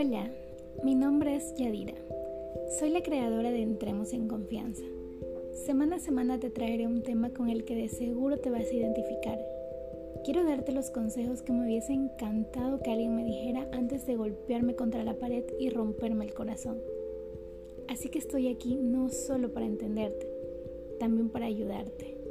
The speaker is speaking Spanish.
Hola, mi nombre es Yadira. Soy la creadora de Entremos en Confianza. Semana a semana te traeré un tema con el que de seguro te vas a identificar. Quiero darte los consejos que me hubiese encantado que alguien me dijera antes de golpearme contra la pared y romperme el corazón. Así que estoy aquí no solo para entenderte, también para ayudarte.